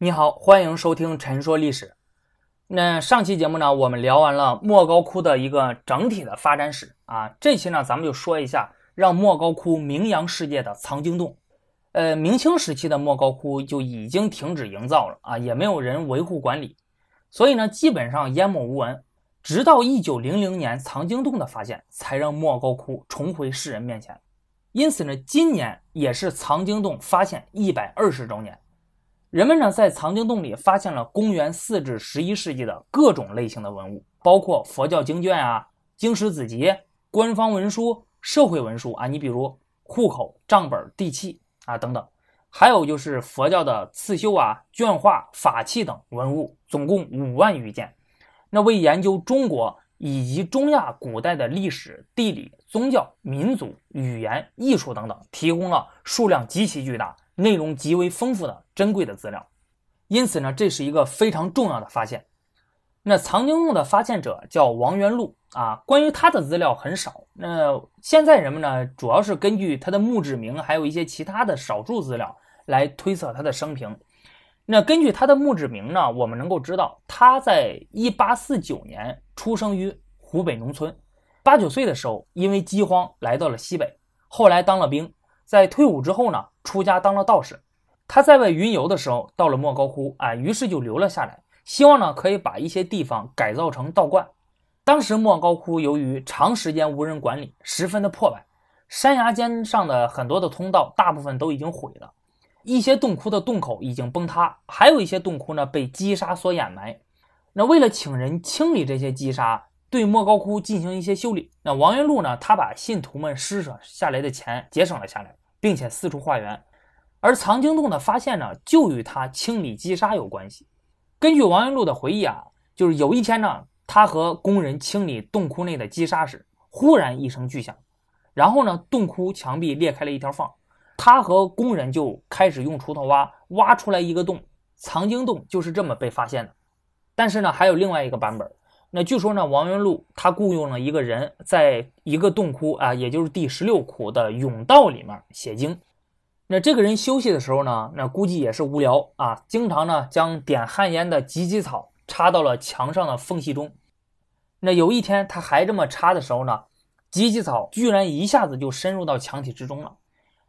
你好，欢迎收听《陈说历史》。那上期节目呢，我们聊完了莫高窟的一个整体的发展史啊。这期呢，咱们就说一下让莫高窟名扬世界的藏经洞。呃，明清时期的莫高窟就已经停止营造了啊，也没有人维护管理，所以呢，基本上淹没无闻。直到一九零零年藏经洞的发现，才让莫高窟重回世人面前。因此呢，今年也是藏经洞发现一百二十周年。人们呢在藏经洞里发现了公元四至十一世纪的各种类型的文物，包括佛教经卷啊、经史子集、官方文书、社会文书啊，你比如户口、账本、地契啊等等，还有就是佛教的刺绣啊、绢画、法器等文物，总共五万余件。那为研究中国以及中亚古代的历史、地理、宗教、民族、语言、艺术等等，提供了数量极其巨大。内容极为丰富的珍贵的资料，因此呢，这是一个非常重要的发现。那藏经洞的发现者叫王元禄啊，关于他的资料很少。那现在人们呢，主要是根据他的墓志铭，还有一些其他的少数资料来推测他的生平。那根据他的墓志铭呢，我们能够知道他在一八四九年出生于湖北农村，八九岁的时候因为饥荒来到了西北，后来当了兵。在退伍之后呢，出家当了道士。他在外云游的时候，到了莫高窟啊，于是就留了下来，希望呢可以把一些地方改造成道观。当时莫高窟由于长时间无人管理，十分的破败，山崖间上的很多的通道大部分都已经毁了，一些洞窟的洞口已经崩塌，还有一些洞窟呢被积沙所掩埋。那为了请人清理这些积沙。对莫高窟进行一些修理。那王元禄呢？他把信徒们施舍下来的钱节省了下来，并且四处化缘。而藏经洞的发现呢，就与他清理积沙有关系。根据王元禄的回忆啊，就是有一天呢，他和工人清理洞窟内的积沙时，忽然一声巨响，然后呢，洞窟墙壁裂开了一条缝，他和工人就开始用锄头挖，挖出来一个洞。藏经洞就是这么被发现的。但是呢，还有另外一个版本。那据说呢，王元禄他雇佣了一个人，在一个洞窟啊，也就是第十六窟的甬道里面写经。那这个人休息的时候呢，那估计也是无聊啊，经常呢将点旱烟的芨芨草插到了墙上的缝隙中。那有一天他还这么插的时候呢，芨芨草居然一下子就深入到墙体之中了。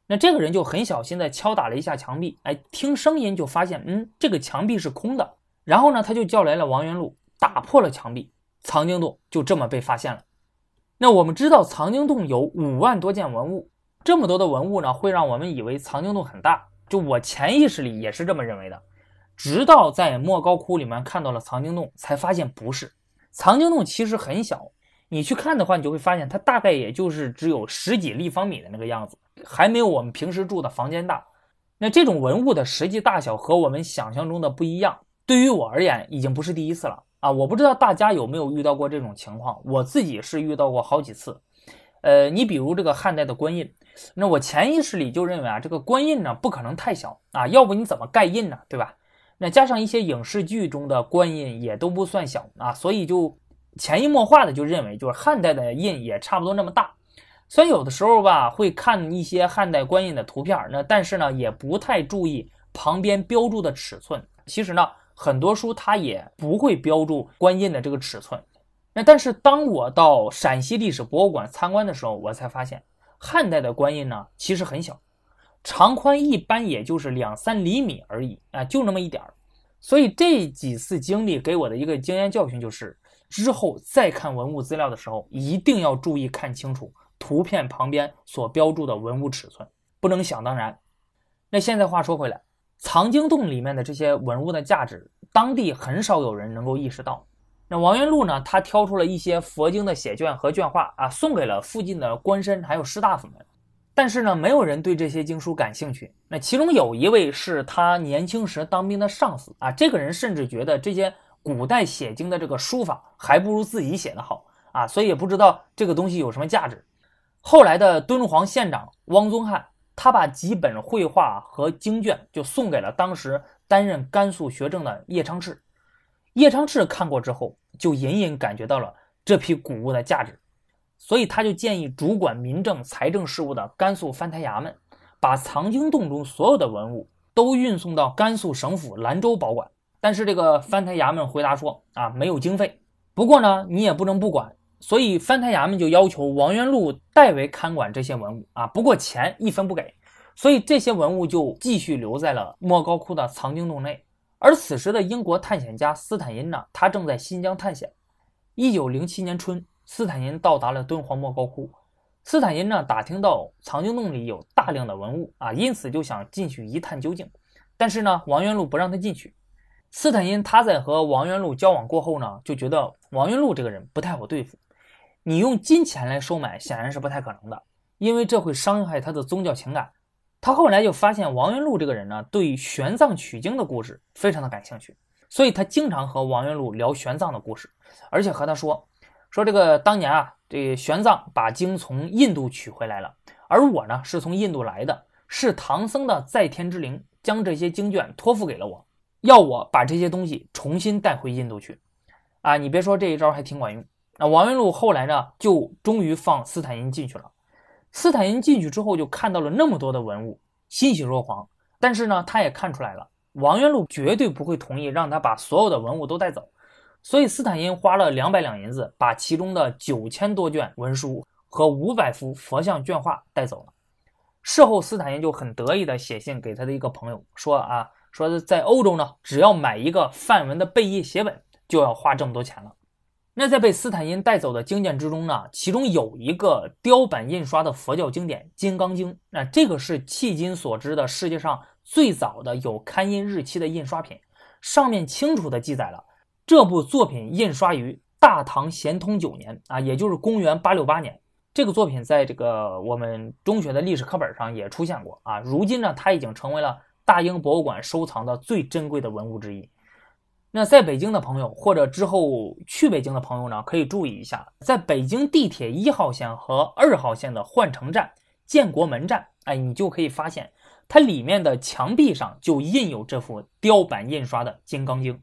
那这个人就很小心的敲打了一下墙壁，哎，听声音就发现，嗯，这个墙壁是空的。然后呢，他就叫来了王元禄。打破了墙壁，藏经洞就这么被发现了。那我们知道藏经洞有五万多件文物，这么多的文物呢，会让我们以为藏经洞很大。就我潜意识里也是这么认为的，直到在莫高窟里面看到了藏经洞，才发现不是。藏经洞其实很小，你去看的话，你就会发现它大概也就是只有十几立方米的那个样子，还没有我们平时住的房间大。那这种文物的实际大小和我们想象中的不一样，对于我而言已经不是第一次了。啊，我不知道大家有没有遇到过这种情况，我自己是遇到过好几次。呃，你比如这个汉代的官印，那我潜意识里就认为啊，这个官印呢不可能太小啊，要不你怎么盖印呢，对吧？那加上一些影视剧中的官印也都不算小啊，所以就潜移默化的就认为，就是汉代的印也差不多那么大。虽然有的时候吧会看一些汉代官印的图片，那但是呢也不太注意旁边标注的尺寸。其实呢。很多书它也不会标注官印的这个尺寸，那但是当我到陕西历史博物馆参观的时候，我才发现汉代的官印呢其实很小，长宽一般也就是两三厘米而已啊，就那么一点儿。所以这几次经历给我的一个经验教训就是，之后再看文物资料的时候，一定要注意看清楚图片旁边所标注的文物尺寸，不能想当然。那现在话说回来。藏经洞里面的这些文物的价值，当地很少有人能够意识到。那王元禄呢？他挑出了一些佛经的写卷和卷画啊，送给了附近的官绅还有士大夫们。但是呢，没有人对这些经书感兴趣。那其中有一位是他年轻时当兵的上司啊，这个人甚至觉得这些古代写经的这个书法还不如自己写的好啊，所以也不知道这个东西有什么价值。后来的敦煌县长汪宗翰。他把几本绘画和经卷就送给了当时担任甘肃学政的叶昌炽。叶昌炽看过之后，就隐隐感觉到了这批古物的价值，所以他就建议主管民政财政事务的甘肃藩台衙门，把藏经洞中所有的文物都运送到甘肃省府兰州保管。但是这个藩台衙门回答说啊，没有经费。不过呢，你也不能不管，所以藩台衙门就要求王元禄代为看管这些文物啊。不过钱一分不给，所以这些文物就继续留在了莫高窟的藏经洞内。而此时的英国探险家斯坦因呢，他正在新疆探险。一九零七年春，斯坦因到达了敦煌莫高窟。斯坦因呢，打听到藏经洞里有大量的文物啊，因此就想进去一探究竟。但是呢，王元禄不让他进去。斯坦因他在和王元禄交往过后呢，就觉得王元禄这个人不太好对付。你用金钱来收买，显然是不太可能的，因为这会伤害他的宗教情感。他后来就发现王元禄这个人呢，对玄奘取经的故事非常的感兴趣，所以他经常和王元禄聊玄奘的故事，而且和他说说这个当年啊，这玄奘把经从印度取回来了，而我呢是从印度来的，是唐僧的在天之灵将这些经卷托付给了我。要我把这些东西重新带回印度去，啊，你别说这一招还挺管用。那王元禄后来呢，就终于放斯坦因进去了。斯坦因进去之后，就看到了那么多的文物，欣喜若狂。但是呢，他也看出来了，王元禄绝对不会同意让他把所有的文物都带走。所以斯坦因花了两百两银子，把其中的九千多卷文书和五百幅佛像卷画带走了。事后，斯坦因就很得意地写信给他的一个朋友说啊。说在欧洲呢，只要买一个梵文的贝叶写本，就要花这么多钱了。那在被斯坦因带走的经卷之中呢，其中有一个雕版印刷的佛教经典《金刚经》，那这个是迄今所知的世界上最早的有刊印日期的印刷品，上面清楚的记载了这部作品印刷于大唐咸通九年啊，也就是公元八六八年。这个作品在这个我们中学的历史课本上也出现过啊。如今呢，它已经成为了。大英博物馆收藏的最珍贵的文物之一。那在北京的朋友，或者之后去北京的朋友呢，可以注意一下，在北京地铁一号线和二号线的换乘站建国门站，哎，你就可以发现它里面的墙壁上就印有这幅雕版印刷的《金刚经》。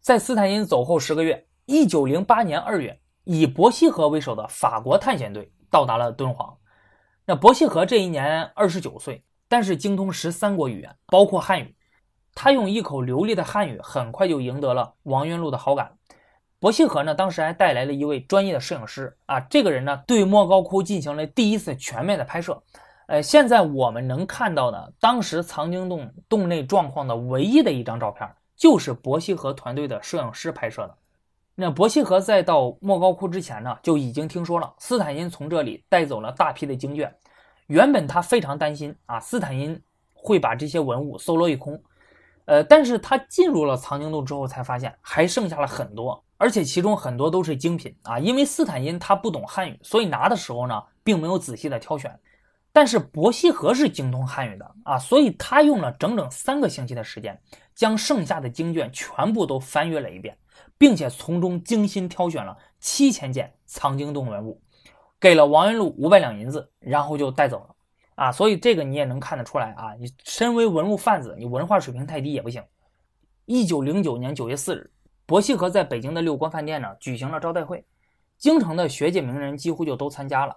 在斯坦因走后十个月，一九零八年二月，以伯希和为首的法国探险队到达了敦煌。那伯希和这一年二十九岁。但是精通十三国语言，包括汉语，他用一口流利的汉语，很快就赢得了王元禄的好感。伯希和呢，当时还带来了一位专业的摄影师啊，这个人呢，对莫高窟进行了第一次全面的拍摄。呃，现在我们能看到的当时藏经洞洞内状况的唯一的一张照片，就是伯希和团队的摄影师拍摄的。那伯希和在到莫高窟之前呢，就已经听说了斯坦因从这里带走了大批的经卷。原本他非常担心啊，斯坦因会把这些文物搜罗一空，呃，但是他进入了藏经洞之后，才发现还剩下了很多，而且其中很多都是精品啊。因为斯坦因他不懂汉语，所以拿的时候呢，并没有仔细的挑选。但是伯希和是精通汉语的啊，所以他用了整整三个星期的时间，将剩下的经卷全部都翻阅了一遍，并且从中精心挑选了七千件藏经洞文物。给了王元禄五百两银子，然后就带走了，啊，所以这个你也能看得出来啊，你身为文物贩子，你文化水平太低也不行。一九零九年九月四日，伯希和在北京的六国饭店呢举行了招待会，京城的学界名人几乎就都参加了。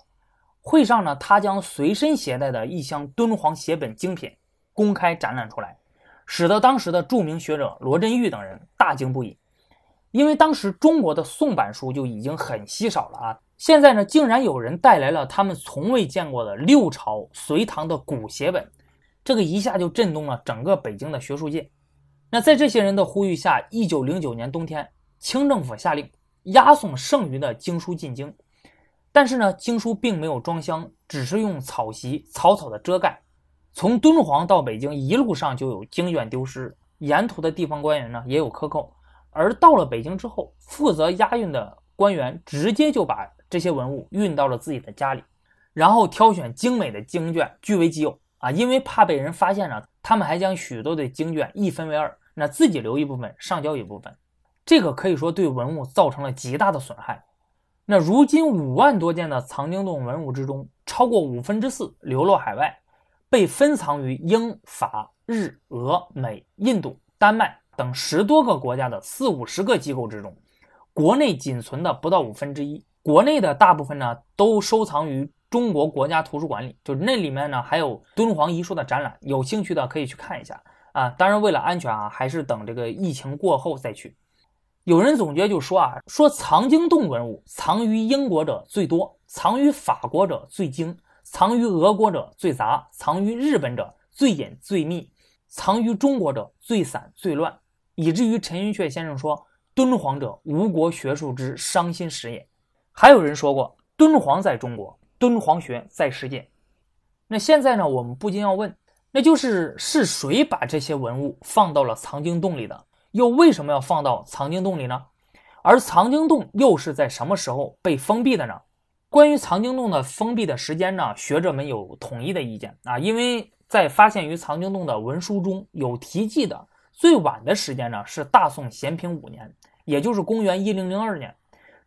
会上呢，他将随身携带的一箱敦煌写本精品公开展览出来，使得当时的著名学者罗振玉等人大惊不已，因为当时中国的宋版书就已经很稀少了啊。现在呢，竟然有人带来了他们从未见过的六朝、隋唐的古写本，这个一下就震动了整个北京的学术界。那在这些人的呼吁下，一九零九年冬天，清政府下令押送剩余的经书进京。但是呢，经书并没有装箱，只是用草席草草的遮盖。从敦煌到北京一路上就有经卷丢失，沿途的地方官员呢也有克扣。而到了北京之后，负责押运的官员直接就把。这些文物运到了自己的家里，然后挑选精美的经卷据为己有啊！因为怕被人发现呢，他们还将许多的经卷一分为二，那自己留一部分，上交一部分。这个可以说对文物造成了极大的损害。那如今五万多件的藏经洞文物之中，超过五分之四流落海外，被分藏于英法日俄美印度丹麦等十多个国家的四五十个机构之中，国内仅存的不到五分之一。国内的大部分呢，都收藏于中国国家图书馆里，就是那里面呢还有敦煌遗书的展览，有兴趣的可以去看一下。啊。当然，为了安全啊，还是等这个疫情过后再去。有人总结就说啊，说藏经洞文物藏于英国者最多，藏于法国者最精，藏于俄国者最杂，藏于日本者最隐最密，藏于中国者最散最乱，以至于陈寅恪先生说：“敦煌者，吴国学术之伤心史也。”还有人说过：“敦煌在中国，敦煌学在世界。”那现在呢？我们不禁要问，那就是是谁把这些文物放到了藏经洞里的？又为什么要放到藏经洞里呢？而藏经洞又是在什么时候被封闭的呢？关于藏经洞的封闭的时间呢？学者们有统一的意见啊，因为在发现于藏经洞的文书中有提及的最晚的时间呢是大宋咸平五年，也就是公元一零零二年。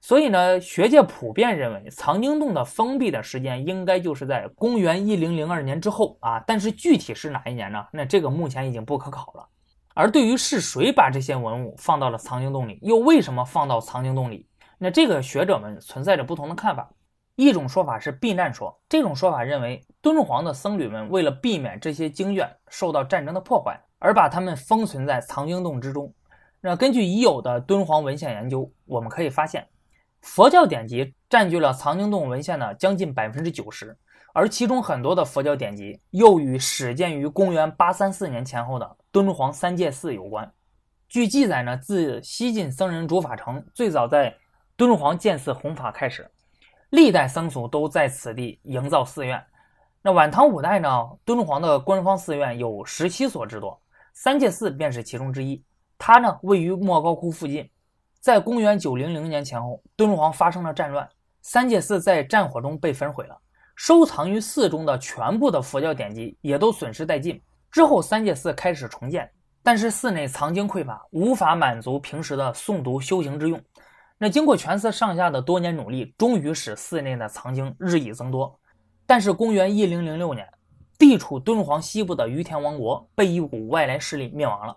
所以呢，学界普遍认为藏经洞的封闭的时间应该就是在公元一零零二年之后啊，但是具体是哪一年呢？那这个目前已经不可考了。而对于是谁把这些文物放到了藏经洞里，又为什么放到藏经洞里？那这个学者们存在着不同的看法。一种说法是避难说，这种说法认为敦煌的僧侣们为了避免这些经卷受到战争的破坏，而把它们封存在藏经洞之中。那根据已有的敦煌文献研究，我们可以发现，佛教典籍占据了藏经洞文献的将近百分之九十。而其中很多的佛教典籍又与始建于公元八三四年前后的敦煌三界寺有关。据记载呢，自西晋僧人竺法成最早在敦煌建寺弘法开始，历代僧俗都在此地营造寺院。那晚唐五代呢，敦煌的官方寺院有十七所之多，三界寺便是其中之一。它呢位于莫高窟附近。在公元九零零年前后，敦煌发生了战乱，三界寺在战火中被焚毁了。收藏于寺中的全部的佛教典籍也都损失殆尽。之后，三界寺开始重建，但是寺内藏经匮乏，无法满足平时的诵读修行之用。那经过全寺上下的多年努力，终于使寺内的藏经日益增多。但是，公元一零零六年，地处敦煌西部的于田王国被一股外来势力灭亡了。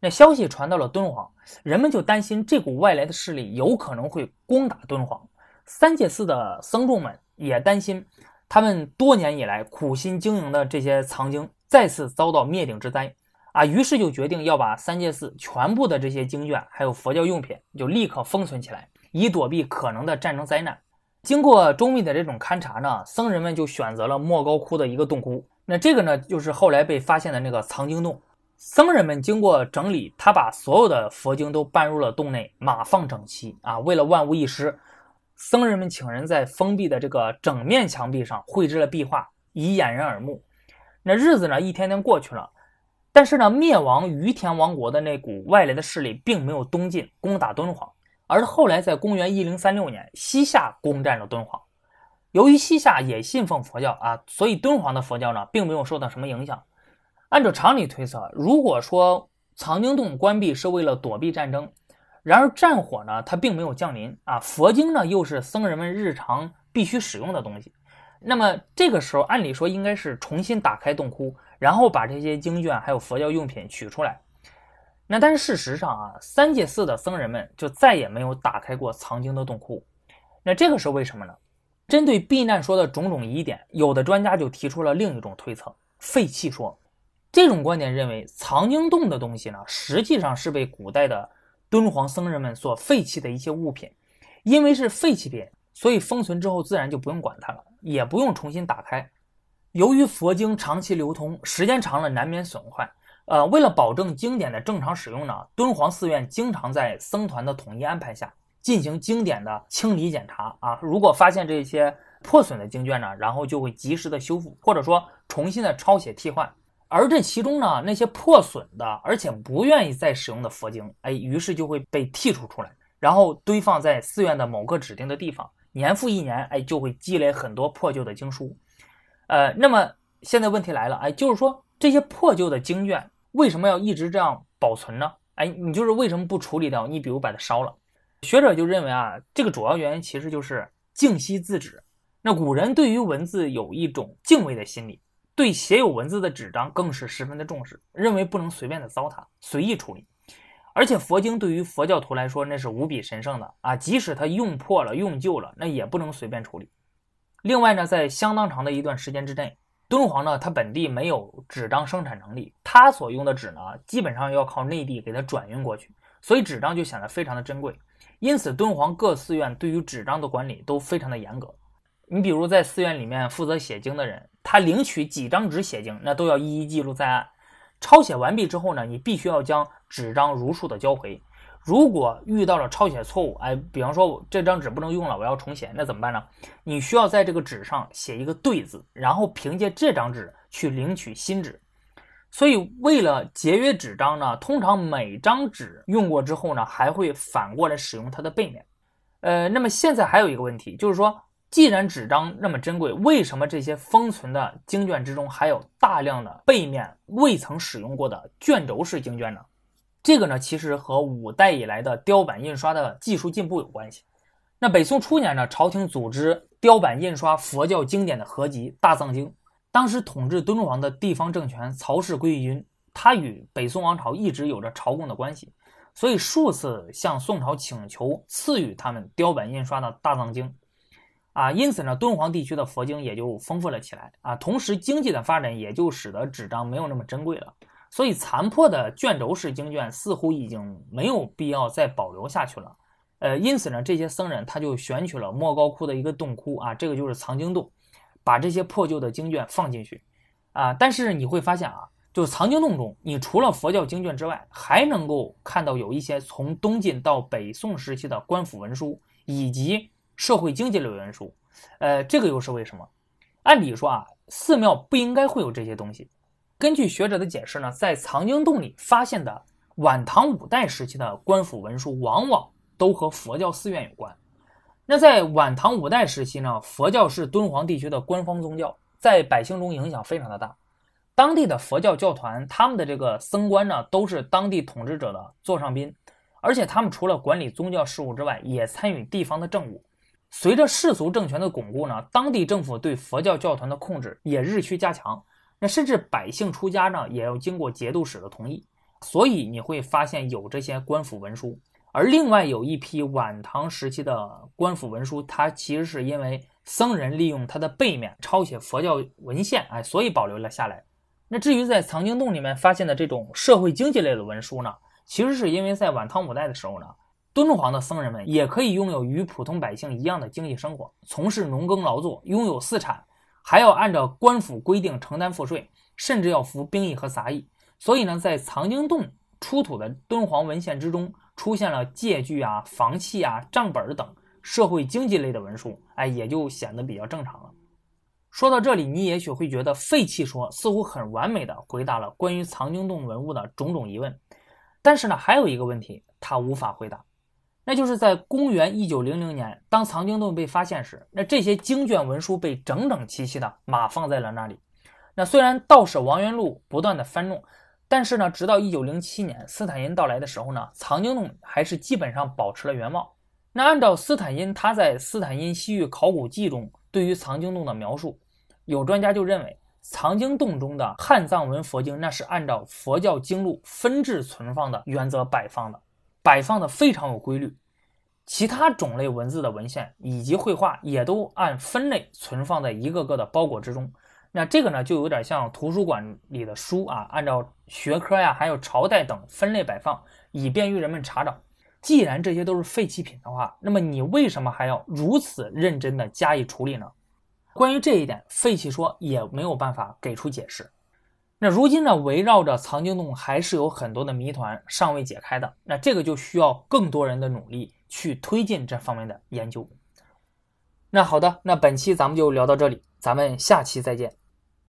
那消息传到了敦煌，人们就担心这股外来的势力有可能会攻打敦煌。三界寺的僧众们也担心。他们多年以来苦心经营的这些藏经再次遭到灭顶之灾啊，于是就决定要把三界寺全部的这些经卷还有佛教用品就立刻封存起来，以躲避可能的战争灾难。经过周密的这种勘察呢，僧人们就选择了莫高窟的一个洞窟。那这个呢，就是后来被发现的那个藏经洞。僧人们经过整理，他把所有的佛经都搬入了洞内，码放整齐啊，为了万无一失。僧人们请人在封闭的这个整面墙壁上绘制了壁画，以掩人耳目。那日子呢，一天天过去了，但是呢，灭亡于田王国的那股外来的势力并没有东进攻打敦煌，而后来在公元一零三六年，西夏攻占了敦煌。由于西夏也信奉佛教啊，所以敦煌的佛教呢，并没有受到什么影响。按照常理推测，如果说藏经洞关闭是为了躲避战争，然而战火呢，它并没有降临啊。佛经呢，又是僧人们日常必须使用的东西。那么这个时候，按理说应该是重新打开洞窟，然后把这些经卷还有佛教用品取出来。那但是事实上啊，三界寺的僧人们就再也没有打开过藏经的洞窟。那这个是为什么呢？针对避难说的种种疑点，有的专家就提出了另一种推测——废弃说。这种观点认为，藏经洞的东西呢，实际上是被古代的。敦煌僧人们所废弃的一些物品，因为是废弃品，所以封存之后自然就不用管它了，也不用重新打开。由于佛经长期流通，时间长了难免损坏。呃，为了保证经典的正常使用呢，敦煌寺院经常在僧团的统一安排下进行经典的清理检查啊。如果发现这些破损的经卷呢，然后就会及时的修复，或者说重新的抄写替换。而这其中呢，那些破损的，而且不愿意再使用的佛经，哎，于是就会被剔除出来，然后堆放在寺院的某个指定的地方，年复一年，哎，就会积累很多破旧的经书。呃，那么现在问题来了，哎，就是说这些破旧的经卷为什么要一直这样保存呢？哎，你就是为什么不处理掉？你比如把它烧了？学者就认为啊，这个主要原因其实就是敬惜自止。那古人对于文字有一种敬畏的心理。对写有文字的纸张更是十分的重视，认为不能随便的糟蹋、随意处理。而且佛经对于佛教徒来说，那是无比神圣的啊，即使它用破了、用旧了，那也不能随便处理。另外呢，在相当长的一段时间之内，敦煌呢，它本地没有纸张生产能力，它所用的纸呢，基本上要靠内地给它转运过去，所以纸张就显得非常的珍贵。因此，敦煌各寺院对于纸张的管理都非常的严格。你比如在寺院里面负责写经的人，他领取几张纸写经，那都要一一记录在案。抄写完毕之后呢，你必须要将纸张如数的交回。如果遇到了抄写错误，哎，比方说我这张纸不能用了，我要重写，那怎么办呢？你需要在这个纸上写一个对字，然后凭借这张纸去领取新纸。所以为了节约纸张呢，通常每张纸用过之后呢，还会反过来使用它的背面。呃，那么现在还有一个问题，就是说，既然纸张那么珍贵，为什么这些封存的经卷之中还有大量的背面未曾使用过的卷轴式经卷呢？这个呢，其实和五代以来的雕版印刷的技术进步有关系。那北宋初年呢，朝廷组织雕版印刷佛教经典的合集《大藏经》。当时统治敦煌的地方政权曹氏归义军，他与北宋王朝一直有着朝贡的关系，所以数次向宋朝请求赐予他们雕版印刷的《大藏经》。啊，因此呢，敦煌地区的佛经也就丰富了起来。啊，同时经济的发展也就使得纸张没有那么珍贵了。所以，残破的卷轴式经卷似乎已经没有必要再保留下去了。呃，因此呢，这些僧人他就选取了莫高窟的一个洞窟啊，这个就是藏经洞，把这些破旧的经卷放进去啊。但是你会发现啊，就藏经洞中，你除了佛教经卷之外，还能够看到有一些从东晋到北宋时期的官府文书以及社会经济类文书。呃，这个又是为什么？按理说啊，寺庙不应该会有这些东西。根据学者的解释呢，在藏经洞里发现的晚唐五代时期的官府文书，往往都和佛教寺院有关。那在晚唐五代时期呢，佛教是敦煌地区的官方宗教，在百姓中影响非常的大。当地的佛教教团，他们的这个僧官呢，都是当地统治者的座上宾，而且他们除了管理宗教事务之外，也参与地方的政务。随着世俗政权的巩固呢，当地政府对佛教教团的控制也日趋加强。那甚至百姓出家呢，也要经过节度使的同意，所以你会发现有这些官府文书。而另外有一批晚唐时期的官府文书，它其实是因为僧人利用它的背面抄写佛教文献，哎，所以保留了下来。那至于在藏经洞里面发现的这种社会经济类的文书呢，其实是因为在晚唐五代的时候呢，敦煌的僧人们也可以拥有与普通百姓一样的经济生活，从事农耕劳作，拥有私产。还要按照官府规定承担赋税，甚至要服兵役和杂役。所以呢，在藏经洞出土的敦煌文献之中，出现了借据啊、房契啊、账本等社会经济类的文书，哎，也就显得比较正常了。说到这里，你也许会觉得废弃说似乎很完美的回答了关于藏经洞文物的种种疑问，但是呢，还有一个问题，它无法回答。那就是在公元一九零零年，当藏经洞被发现时，那这些经卷文书被整整齐齐的码放在了那里。那虽然道士王元禄不断的翻弄，但是呢，直到一九零七年斯坦因到来的时候呢，藏经洞还是基本上保持了原貌。那按照斯坦因他在《斯坦因西域考古记》中对于藏经洞的描述，有专家就认为藏经洞中的汉藏文佛经那是按照佛教经录分制存放的原则摆放的。摆放的非常有规律，其他种类文字的文献以及绘画也都按分类存放在一个个的包裹之中。那这个呢，就有点像图书馆里的书啊，按照学科呀，还有朝代等分类摆放，以便于人们查找。既然这些都是废弃品的话，那么你为什么还要如此认真的加以处理呢？关于这一点，废弃说也没有办法给出解释。那如今呢，围绕着藏经洞还是有很多的谜团尚未解开的。那这个就需要更多人的努力去推进这方面的研究。那好的，那本期咱们就聊到这里，咱们下期再见。